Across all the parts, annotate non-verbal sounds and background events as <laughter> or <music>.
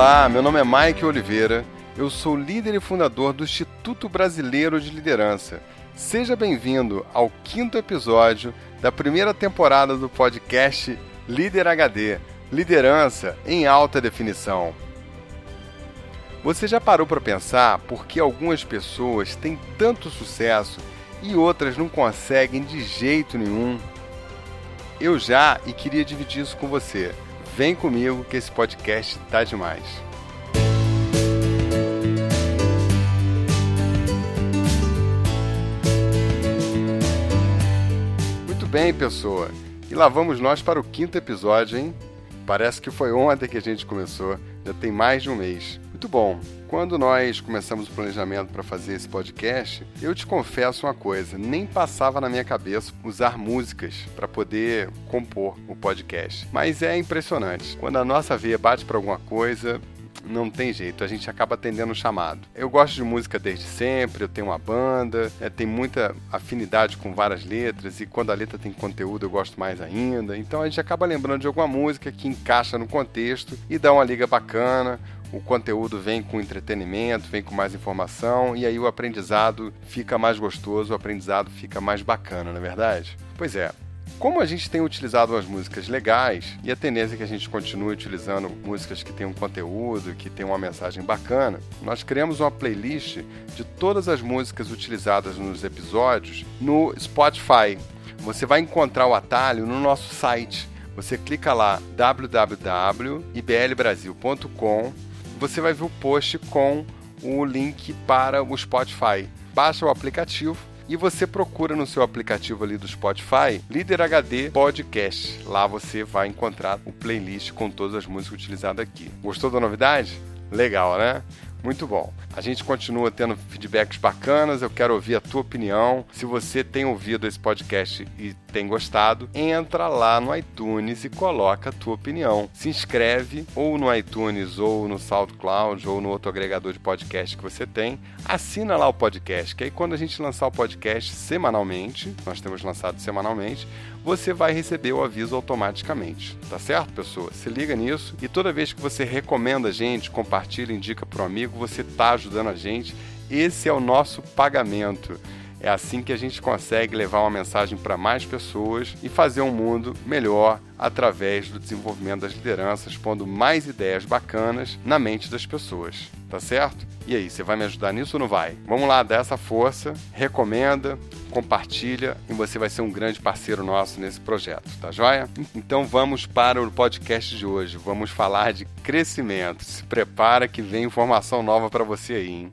Olá, meu nome é Mike Oliveira, eu sou líder e fundador do Instituto Brasileiro de Liderança. Seja bem-vindo ao quinto episódio da primeira temporada do podcast Líder HD Liderança em Alta Definição. Você já parou para pensar por que algumas pessoas têm tanto sucesso e outras não conseguem de jeito nenhum? Eu já e queria dividir isso com você. Vem comigo que esse podcast tá demais. Muito bem, pessoa. E lá vamos nós para o quinto episódio, hein? Parece que foi ontem que a gente começou, já tem mais de um mês. Muito bom. Quando nós começamos o planejamento para fazer esse podcast, eu te confesso uma coisa: nem passava na minha cabeça usar músicas para poder compor o podcast. Mas é impressionante. Quando a nossa veia bate para alguma coisa, não tem jeito, a gente acaba atendendo o chamado. Eu gosto de música desde sempre, eu tenho uma banda, é, tem muita afinidade com várias letras, e quando a letra tem conteúdo eu gosto mais ainda. Então a gente acaba lembrando de alguma música que encaixa no contexto e dá uma liga bacana. O conteúdo vem com entretenimento, vem com mais informação e aí o aprendizado fica mais gostoso, o aprendizado fica mais bacana, não é verdade? Pois é, como a gente tem utilizado umas músicas legais e a tendência é que a gente continue utilizando músicas que tenham conteúdo, que tenham uma mensagem bacana, nós criamos uma playlist de todas as músicas utilizadas nos episódios no Spotify. Você vai encontrar o atalho no nosso site. Você clica lá www.iblbrasil.com, você vai ver o post com o link para o Spotify. Baixa o aplicativo e você procura no seu aplicativo ali do Spotify Líder HD Podcast. Lá você vai encontrar o playlist com todas as músicas utilizadas aqui. Gostou da novidade? Legal, né? Muito bom. A gente continua tendo feedbacks bacanas. Eu quero ouvir a tua opinião. Se você tem ouvido esse podcast e tem gostado, entra lá no iTunes e coloca a tua opinião. Se inscreve ou no iTunes ou no SoundCloud ou no outro agregador de podcast que você tem. Assina lá o podcast, que aí quando a gente lançar o podcast semanalmente, nós temos lançado semanalmente, você vai receber o aviso automaticamente. Tá certo, pessoa? Se liga nisso e toda vez que você recomenda a gente, compartilha, indica para um amigo, você está ajudando a gente. Esse é o nosso pagamento. É assim que a gente consegue levar uma mensagem para mais pessoas e fazer um mundo melhor através do desenvolvimento das lideranças, pondo mais ideias bacanas na mente das pessoas. Tá certo? E aí, você vai me ajudar nisso ou não vai? Vamos lá, dá essa força, recomenda, compartilha e você vai ser um grande parceiro nosso nesse projeto, tá joia? Então vamos para o podcast de hoje. Vamos falar de crescimento. Se prepara que vem informação nova para você aí, hein?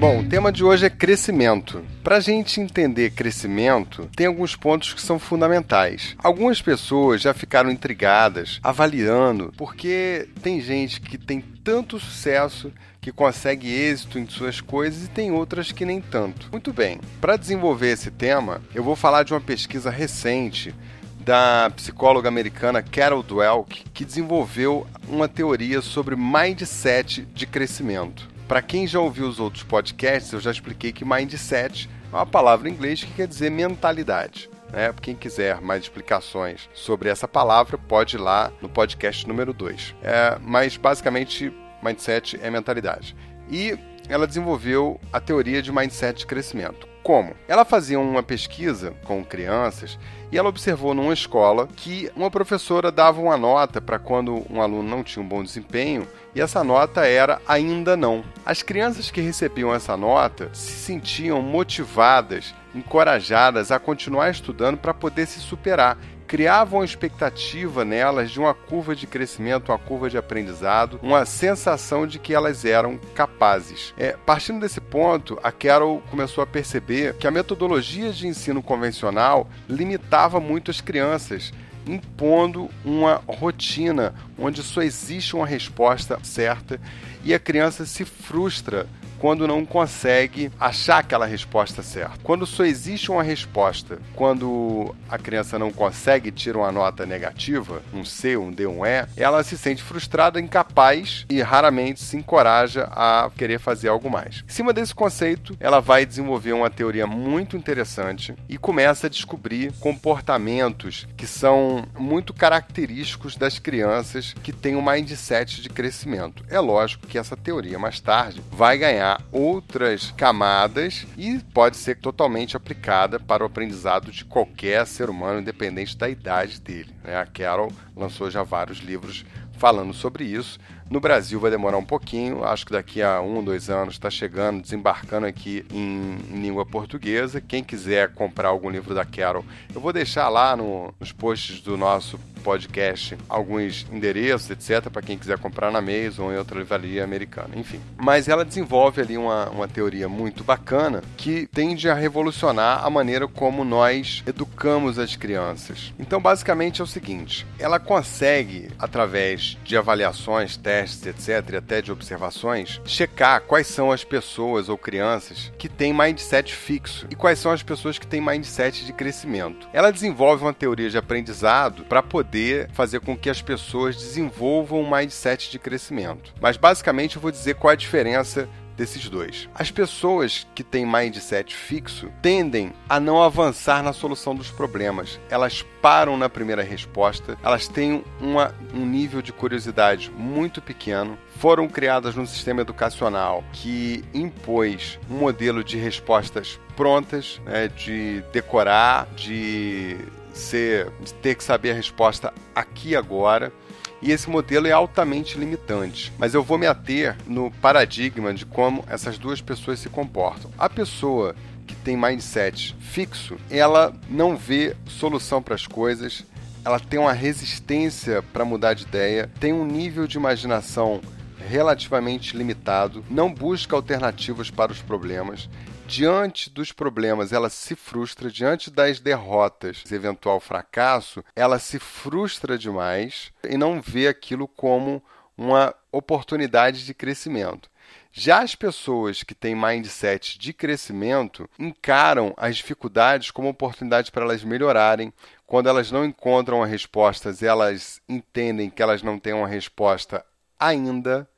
Bom, o tema de hoje é crescimento. Para a gente entender crescimento, tem alguns pontos que são fundamentais. Algumas pessoas já ficaram intrigadas, avaliando, porque tem gente que tem tanto sucesso que consegue êxito em suas coisas e tem outras que nem tanto. Muito bem, para desenvolver esse tema, eu vou falar de uma pesquisa recente da psicóloga americana Carol Dweck, que desenvolveu uma teoria sobre mindset de crescimento. Para quem já ouviu os outros podcasts, eu já expliquei que mindset é uma palavra em inglês que quer dizer mentalidade. Né? Quem quiser mais explicações sobre essa palavra, pode ir lá no podcast número 2. É, mas basicamente, mindset é mentalidade. E ela desenvolveu a teoria de mindset de crescimento. Como? Ela fazia uma pesquisa com crianças e ela observou numa escola que uma professora dava uma nota para quando um aluno não tinha um bom desempenho e essa nota era ainda não. As crianças que recebiam essa nota se sentiam motivadas, encorajadas a continuar estudando para poder se superar criavam uma expectativa nelas de uma curva de crescimento, uma curva de aprendizado, uma sensação de que elas eram capazes. É, partindo desse ponto, a Carol começou a perceber que a metodologia de ensino convencional limitava muito as crianças impondo uma rotina onde só existe uma resposta certa e a criança se frustra quando não consegue achar aquela resposta certa. Quando só existe uma resposta, quando a criança não consegue tirar uma nota negativa, um C, um D, um E, ela se sente frustrada, incapaz e raramente se encoraja a querer fazer algo mais. Em cima desse conceito, ela vai desenvolver uma teoria muito interessante e começa a descobrir comportamentos que são muito característicos das crianças que têm um mindset de crescimento. É lógico que essa teoria mais tarde vai ganhar outras camadas e pode ser totalmente aplicada para o aprendizado de qualquer ser humano, independente da idade dele. Né? A Carol lançou já vários livros falando sobre isso. No Brasil vai demorar um pouquinho, acho que daqui a um, dois anos está chegando, desembarcando aqui em, em, língua portuguesa. Quem quiser comprar algum livro da Carol, eu vou deixar lá no, nos posts do nosso podcast alguns endereços, etc., para quem quiser comprar na Amazon ou em outra livraria americana, enfim. Mas ela desenvolve ali uma, uma teoria muito bacana que tende a revolucionar a maneira como nós educamos as crianças. Então, basicamente é o seguinte: ela consegue, através de avaliações, testes, etc., e até de observações, checar quais são as pessoas ou crianças que têm mindset fixo e quais são as pessoas que têm mindset de crescimento. Ela desenvolve uma teoria de aprendizado para poder poder fazer com que as pessoas desenvolvam um mindset de crescimento. Mas basicamente eu vou dizer qual é a diferença desses dois. As pessoas que têm mindset fixo tendem a não avançar na solução dos problemas. Elas param na primeira resposta, elas têm uma, um nível de curiosidade muito pequeno. Foram criadas num sistema educacional que impôs um modelo de respostas prontas, né, de decorar, de ser, ter que saber a resposta aqui agora. E esse modelo é altamente limitante. Mas eu vou me ater no paradigma de como essas duas pessoas se comportam. A pessoa que tem mindset fixo, ela não vê solução para as coisas, ela tem uma resistência para mudar de ideia, tem um nível de imaginação relativamente limitado, não busca alternativas para os problemas diante dos problemas, ela se frustra, diante das derrotas, eventual fracasso, ela se frustra demais e não vê aquilo como uma oportunidade de crescimento. Já as pessoas que têm mindset de crescimento encaram as dificuldades como oportunidade para elas melhorarem. Quando elas não encontram as respostas, elas entendem que elas não têm uma resposta ainda,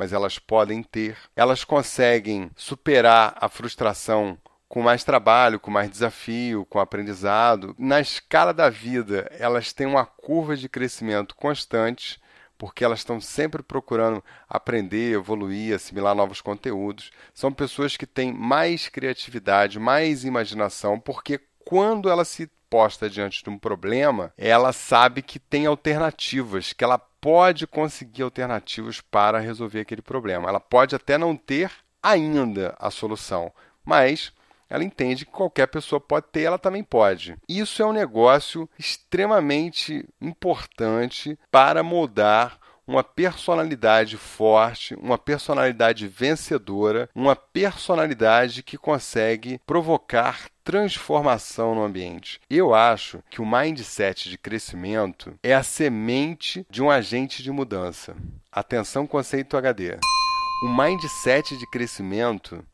mas elas podem ter. Elas conseguem superar a frustração com mais trabalho, com mais desafio, com aprendizado. Na escala da vida, elas têm uma curva de crescimento constante, porque elas estão sempre procurando aprender, evoluir, assimilar novos conteúdos. São pessoas que têm mais criatividade, mais imaginação, porque quando ela se posta diante de um problema, ela sabe que tem alternativas, que ela pode conseguir alternativas para resolver aquele problema. Ela pode até não ter ainda a solução, mas ela entende que qualquer pessoa pode ter, ela também pode. Isso é um negócio extremamente importante para moldar uma personalidade forte, uma personalidade vencedora, uma personalidade que consegue provocar transformação no ambiente. Eu acho que o mindset de crescimento é a semente de um agente de mudança. Atenção, conceito HD. O mindset de crescimento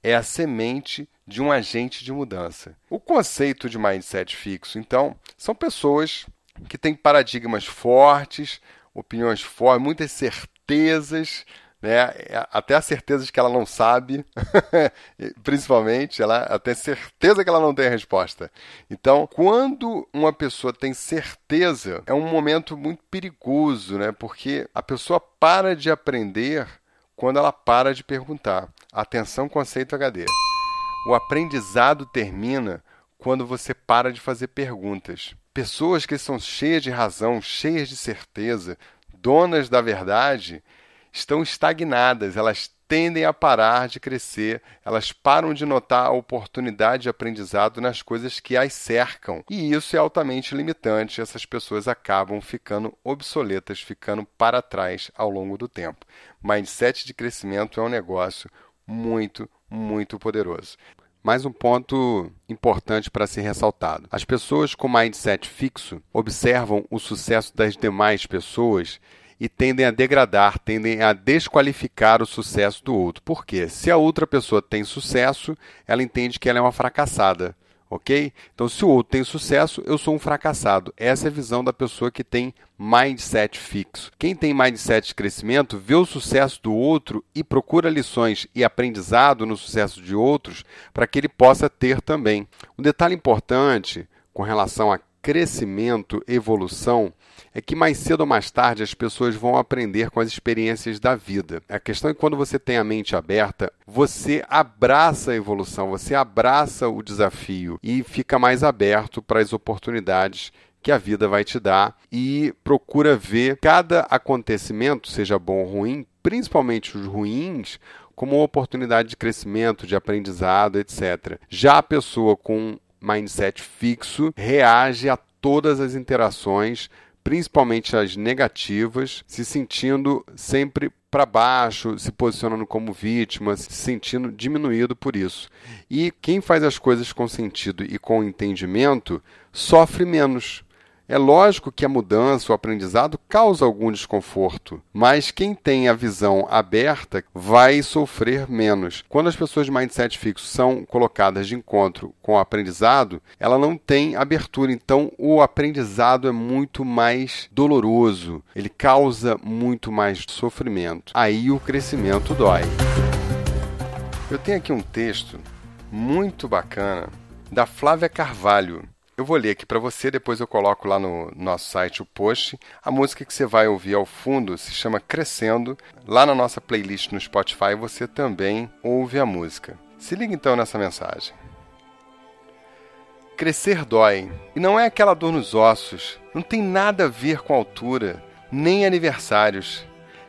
é a semente de um agente de mudança. O conceito de mindset fixo, então, são pessoas que têm paradigmas fortes, opiniões fortes, muitas certezas, né? até a certeza de que ela não sabe, <laughs> principalmente, ela até certeza que ela não tem a resposta. Então, quando uma pessoa tem certeza, é um momento muito perigoso, né? porque a pessoa para de aprender quando ela para de perguntar. Atenção, conceito HD. O aprendizado termina quando você para de fazer perguntas. Pessoas que são cheias de razão, cheias de certeza, donas da verdade, estão estagnadas, elas tendem a parar de crescer, elas param de notar a oportunidade de aprendizado nas coisas que as cercam. E isso é altamente limitante, essas pessoas acabam ficando obsoletas, ficando para trás ao longo do tempo. Mindset de crescimento é um negócio muito, muito poderoso. Mais um ponto importante para ser ressaltado: as pessoas com mindset fixo observam o sucesso das demais pessoas e tendem a degradar, tendem a desqualificar o sucesso do outro. Por quê? Se a outra pessoa tem sucesso, ela entende que ela é uma fracassada ok? Então, se o outro tem sucesso, eu sou um fracassado. Essa é a visão da pessoa que tem mindset fixo. Quem tem mindset de crescimento vê o sucesso do outro e procura lições e aprendizado no sucesso de outros para que ele possa ter também. Um detalhe importante com relação a crescimento, evolução, é que mais cedo ou mais tarde as pessoas vão aprender com as experiências da vida. A questão é que quando você tem a mente aberta, você abraça a evolução, você abraça o desafio e fica mais aberto para as oportunidades que a vida vai te dar e procura ver cada acontecimento, seja bom ou ruim, principalmente os ruins, como uma oportunidade de crescimento, de aprendizado, etc. Já a pessoa com mindset fixo reage a todas as interações, principalmente as negativas, se sentindo sempre para baixo, se posicionando como vítima, se sentindo diminuído por isso. E quem faz as coisas com sentido e com entendimento sofre menos. É lógico que a mudança, o aprendizado causa algum desconforto, mas quem tem a visão aberta vai sofrer menos. Quando as pessoas de mindset fixo são colocadas de encontro com o aprendizado, ela não tem abertura, então o aprendizado é muito mais doloroso, ele causa muito mais sofrimento. Aí o crescimento dói. Eu tenho aqui um texto muito bacana da Flávia Carvalho. Eu vou ler aqui para você, depois eu coloco lá no nosso site o post. A música que você vai ouvir ao fundo se chama Crescendo. Lá na nossa playlist no Spotify você também ouve a música. Se liga então nessa mensagem. Crescer dói, e não é aquela dor nos ossos, não tem nada a ver com altura, nem aniversários.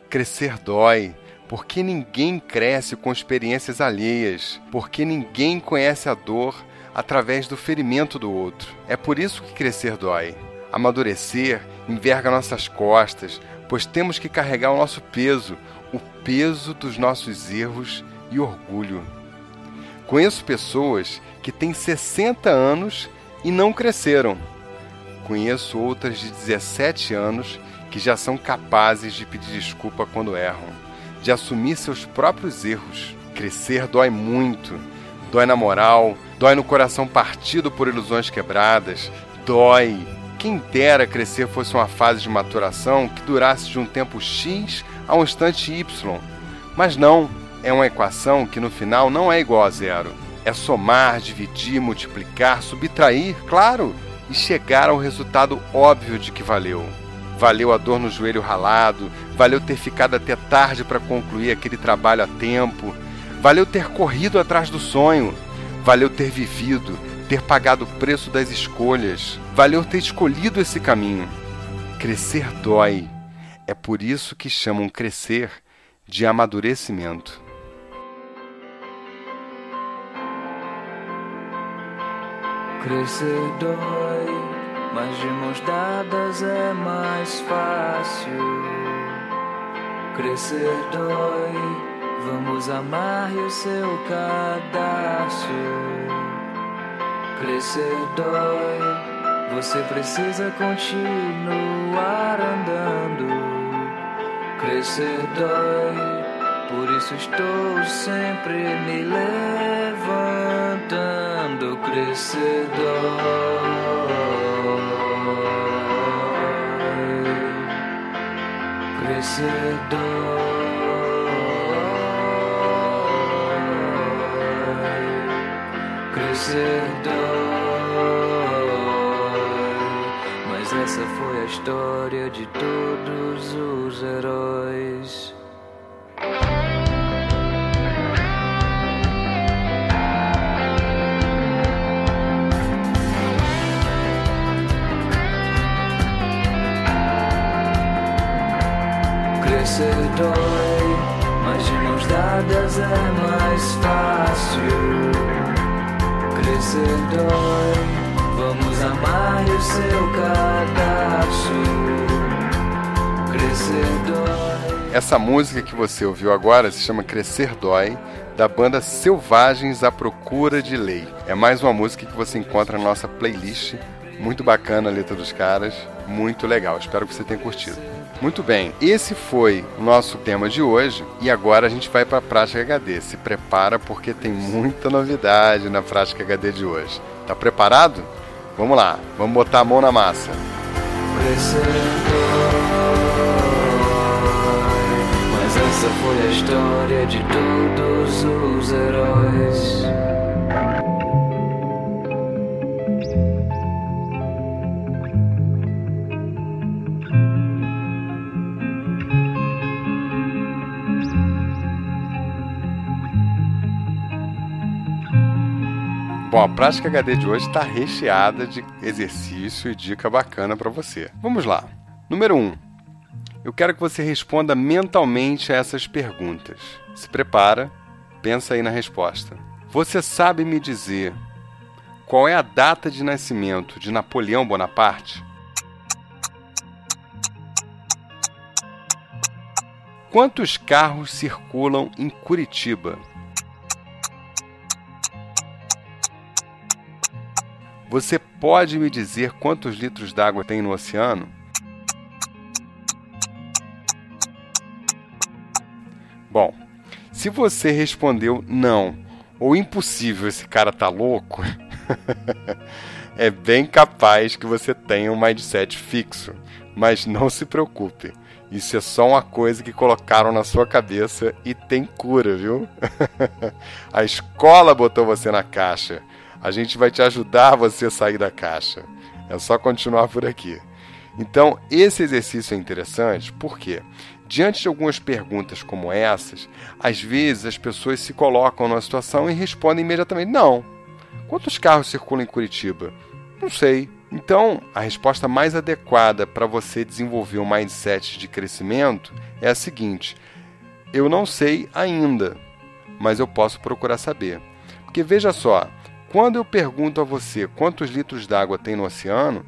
Crescer dói, porque ninguém cresce com experiências alheias, porque ninguém conhece a dor através do ferimento do outro. É por isso que crescer dói. Amadurecer enverga nossas costas, pois temos que carregar o nosso peso, o peso dos nossos erros e orgulho. Conheço pessoas que têm 60 anos e não cresceram. Conheço outras de 17 anos que já são capazes de pedir desculpa quando erram, de assumir seus próprios erros. Crescer dói muito dói na moral, dói no coração partido por ilusões quebradas, dói. Quem dera crescer fosse uma fase de maturação que durasse de um tempo X a um instante Y. Mas não, é uma equação que no final não é igual a zero. É somar, dividir, multiplicar, subtrair, claro, e chegar ao resultado óbvio de que valeu. Valeu a dor no joelho ralado, valeu ter ficado até tarde para concluir aquele trabalho a tempo, Valeu ter corrido atrás do sonho. Valeu ter vivido, ter pagado o preço das escolhas. Valeu ter escolhido esse caminho. Crescer dói. É por isso que chamam crescer de amadurecimento. Crescer dói, mas de mãos dadas é mais fácil. Crescer dói Vamos amar o seu cadastro. Crescer dói, você precisa continuar andando. Crescer dói, por isso estou sempre me levantando. Crescer dói. Crescer dói. Dói. Mas essa foi a história de todos os heróis. Crescer dói, mas de mãos dadas é mais fácil crescer dói. Vamos amar o seu cadastro. Crescer dói. Essa música que você ouviu agora se chama Crescer Dói, da banda Selvagens à Procura de Lei. É mais uma música que você encontra na nossa playlist. Muito bacana a letra dos caras. muito legal. Espero que você tenha curtido. Muito bem, esse foi o nosso tema de hoje e agora a gente vai para a prática HD. Se prepara porque tem muita novidade na prática HD de hoje. Tá preparado? Vamos lá, vamos botar a mão na massa. Mas essa foi a história de todos os heróis. Bom, a prática HD de hoje está recheada de exercício e dica bacana para você. Vamos lá. Número 1. Um, eu quero que você responda mentalmente a essas perguntas. Se prepara, pensa aí na resposta. Você sabe me dizer qual é a data de nascimento de Napoleão Bonaparte? Quantos carros circulam em Curitiba? Você pode me dizer quantos litros d'água tem no oceano? Bom, se você respondeu não ou impossível, esse cara tá louco, <laughs> é bem capaz que você tenha um mindset fixo. Mas não se preocupe, isso é só uma coisa que colocaram na sua cabeça e tem cura, viu? <laughs> A escola botou você na caixa. A gente vai te ajudar você a sair da caixa. É só continuar por aqui. Então, esse exercício é interessante porque, diante de algumas perguntas como essas, às vezes as pessoas se colocam numa situação e respondem imediatamente: Não. Quantos carros circulam em Curitiba? Não sei. Então, a resposta mais adequada para você desenvolver um mindset de crescimento é a seguinte: Eu não sei ainda, mas eu posso procurar saber. Porque veja só, quando eu pergunto a você quantos litros d'água tem no oceano,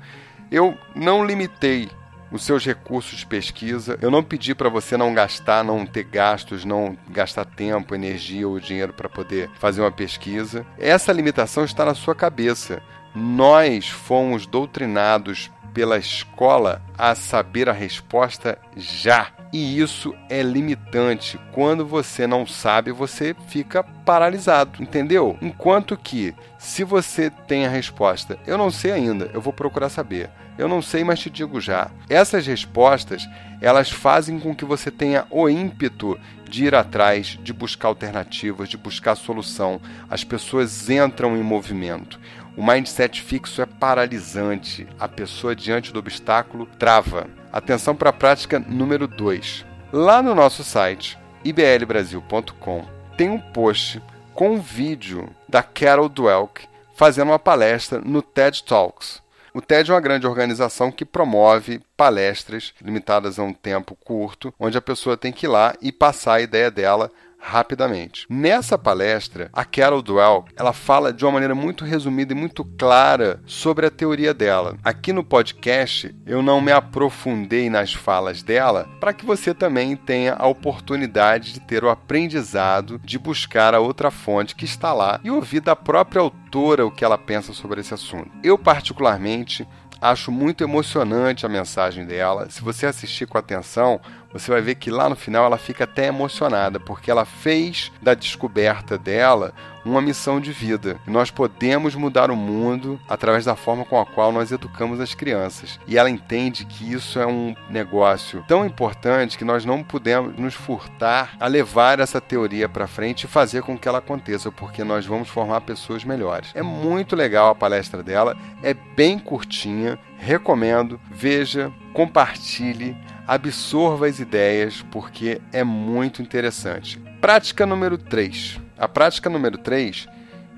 eu não limitei os seus recursos de pesquisa. Eu não pedi para você não gastar, não ter gastos, não gastar tempo, energia ou dinheiro para poder fazer uma pesquisa. Essa limitação está na sua cabeça. Nós fomos doutrinados pela escola a saber a resposta já. E isso é limitante. Quando você não sabe, você fica paralisado, entendeu? Enquanto que, se você tem a resposta, eu não sei ainda, eu vou procurar saber. Eu não sei, mas te digo já. Essas respostas, elas fazem com que você tenha o ímpeto de ir atrás, de buscar alternativas, de buscar solução. As pessoas entram em movimento. O mindset fixo é paralisante. A pessoa diante do obstáculo trava. Atenção para a prática número 2. Lá no nosso site, iblbrasil.com, tem um post com um vídeo da Carol Dwelk fazendo uma palestra no TED Talks. O TED é uma grande organização que promove palestras limitadas a um tempo curto, onde a pessoa tem que ir lá e passar a ideia dela rapidamente. Nessa palestra, a Carol Dwell, ela fala de uma maneira muito resumida e muito clara sobre a teoria dela. Aqui no podcast, eu não me aprofundei nas falas dela para que você também tenha a oportunidade de ter o aprendizado de buscar a outra fonte que está lá e ouvir da própria autora o que ela pensa sobre esse assunto. Eu particularmente Acho muito emocionante a mensagem dela. Se você assistir com atenção, você vai ver que lá no final ela fica até emocionada, porque ela fez da descoberta dela uma missão de vida. nós podemos mudar o mundo através da forma com a qual nós educamos as crianças. E ela entende que isso é um negócio tão importante que nós não podemos nos furtar a levar essa teoria para frente e fazer com que ela aconteça, porque nós vamos formar pessoas melhores. É muito legal a palestra dela, é bem curtinha, recomendo, veja, compartilhe, absorva as ideias, porque é muito interessante. Prática número 3 a prática número 3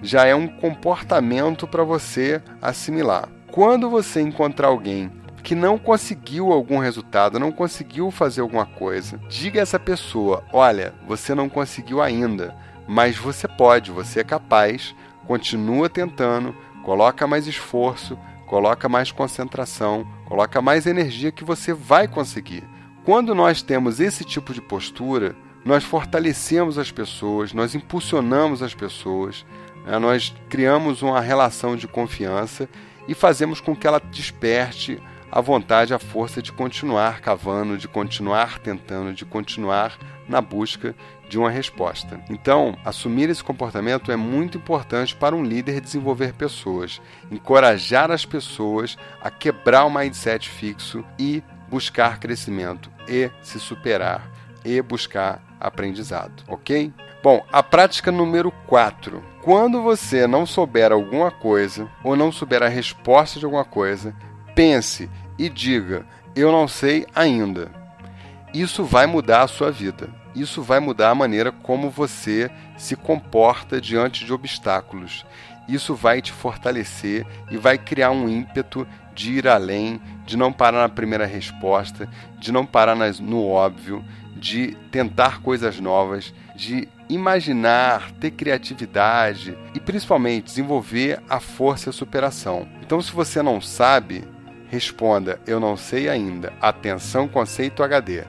já é um comportamento para você assimilar. Quando você encontrar alguém que não conseguiu algum resultado, não conseguiu fazer alguma coisa, diga a essa pessoa: olha, você não conseguiu ainda, mas você pode, você é capaz, continua tentando, coloca mais esforço, coloca mais concentração, coloca mais energia que você vai conseguir. Quando nós temos esse tipo de postura, nós fortalecemos as pessoas, nós impulsionamos as pessoas, né? nós criamos uma relação de confiança e fazemos com que ela desperte a vontade, a força de continuar cavando, de continuar tentando, de continuar na busca de uma resposta. Então, assumir esse comportamento é muito importante para um líder desenvolver pessoas, encorajar as pessoas a quebrar o mindset fixo e buscar crescimento e se superar e buscar aprendizado, ok? Bom, a prática número 4. Quando você não souber alguma coisa ou não souber a resposta de alguma coisa, pense e diga: Eu não sei ainda. Isso vai mudar a sua vida. Isso vai mudar a maneira como você se comporta diante de obstáculos. Isso vai te fortalecer e vai criar um ímpeto de ir além, de não parar na primeira resposta, de não parar no óbvio, de tentar coisas novas, de imaginar, ter criatividade e principalmente desenvolver a força e a superação. Então, se você não sabe, responda: Eu não sei ainda. Atenção, conceito HD.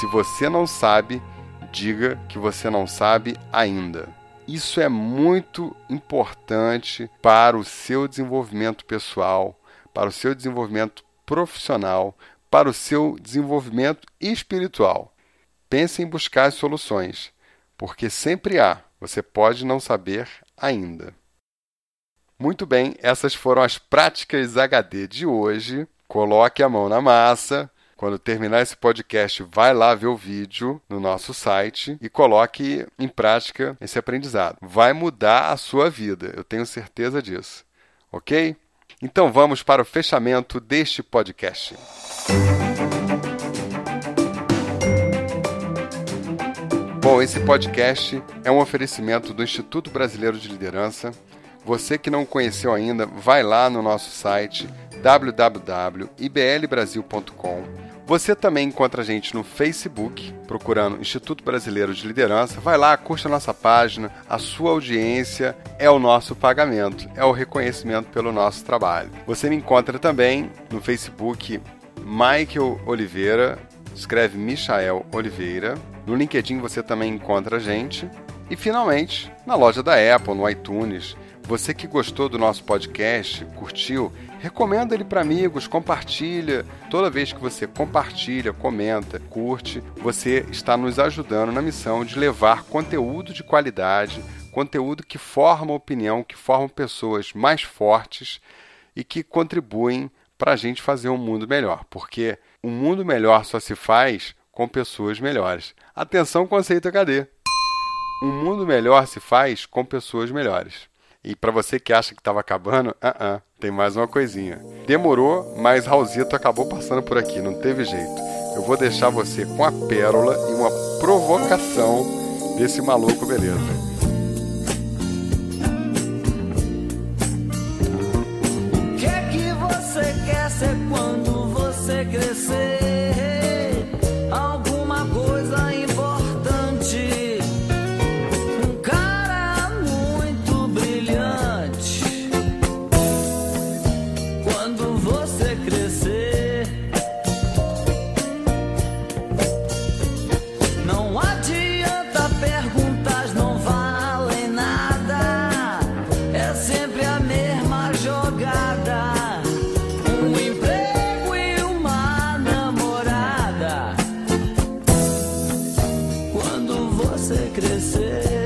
Se você não sabe, diga que você não sabe ainda. Isso é muito importante para o seu desenvolvimento pessoal, para o seu desenvolvimento profissional, para o seu desenvolvimento espiritual. Pense em buscar as soluções, porque sempre há, você pode não saber ainda. Muito bem, essas foram as práticas HD de hoje. Coloque a mão na massa, quando terminar esse podcast, vai lá ver o vídeo no nosso site e coloque em prática esse aprendizado. Vai mudar a sua vida, eu tenho certeza disso. Ok? Então vamos para o fechamento deste podcast. Bom, esse podcast é um oferecimento do Instituto Brasileiro de Liderança. Você que não conheceu ainda, vai lá no nosso site www.iblbrasil.com você também encontra a gente no Facebook, procurando Instituto Brasileiro de Liderança. Vai lá, curte a nossa página. A sua audiência é o nosso pagamento, é o reconhecimento pelo nosso trabalho. Você me encontra também no Facebook Michael Oliveira, escreve Michael Oliveira. No LinkedIn você também encontra a gente. E finalmente, na loja da Apple, no iTunes. Você que gostou do nosso podcast, curtiu, Recomenda ele para amigos, compartilha. Toda vez que você compartilha, comenta, curte, você está nos ajudando na missão de levar conteúdo de qualidade, conteúdo que forma opinião, que forma pessoas mais fortes e que contribuem para a gente fazer um mundo melhor. Porque um mundo melhor só se faz com pessoas melhores. Atenção, conceito HD. Um mundo melhor se faz com pessoas melhores. E para você que acha que estava acabando, uh -uh, tem mais uma coisinha. Demorou, mas Raulzito acabou passando por aqui, não teve jeito. Eu vou deixar você com a pérola e uma provocação desse maluco, beleza? fazer crescer.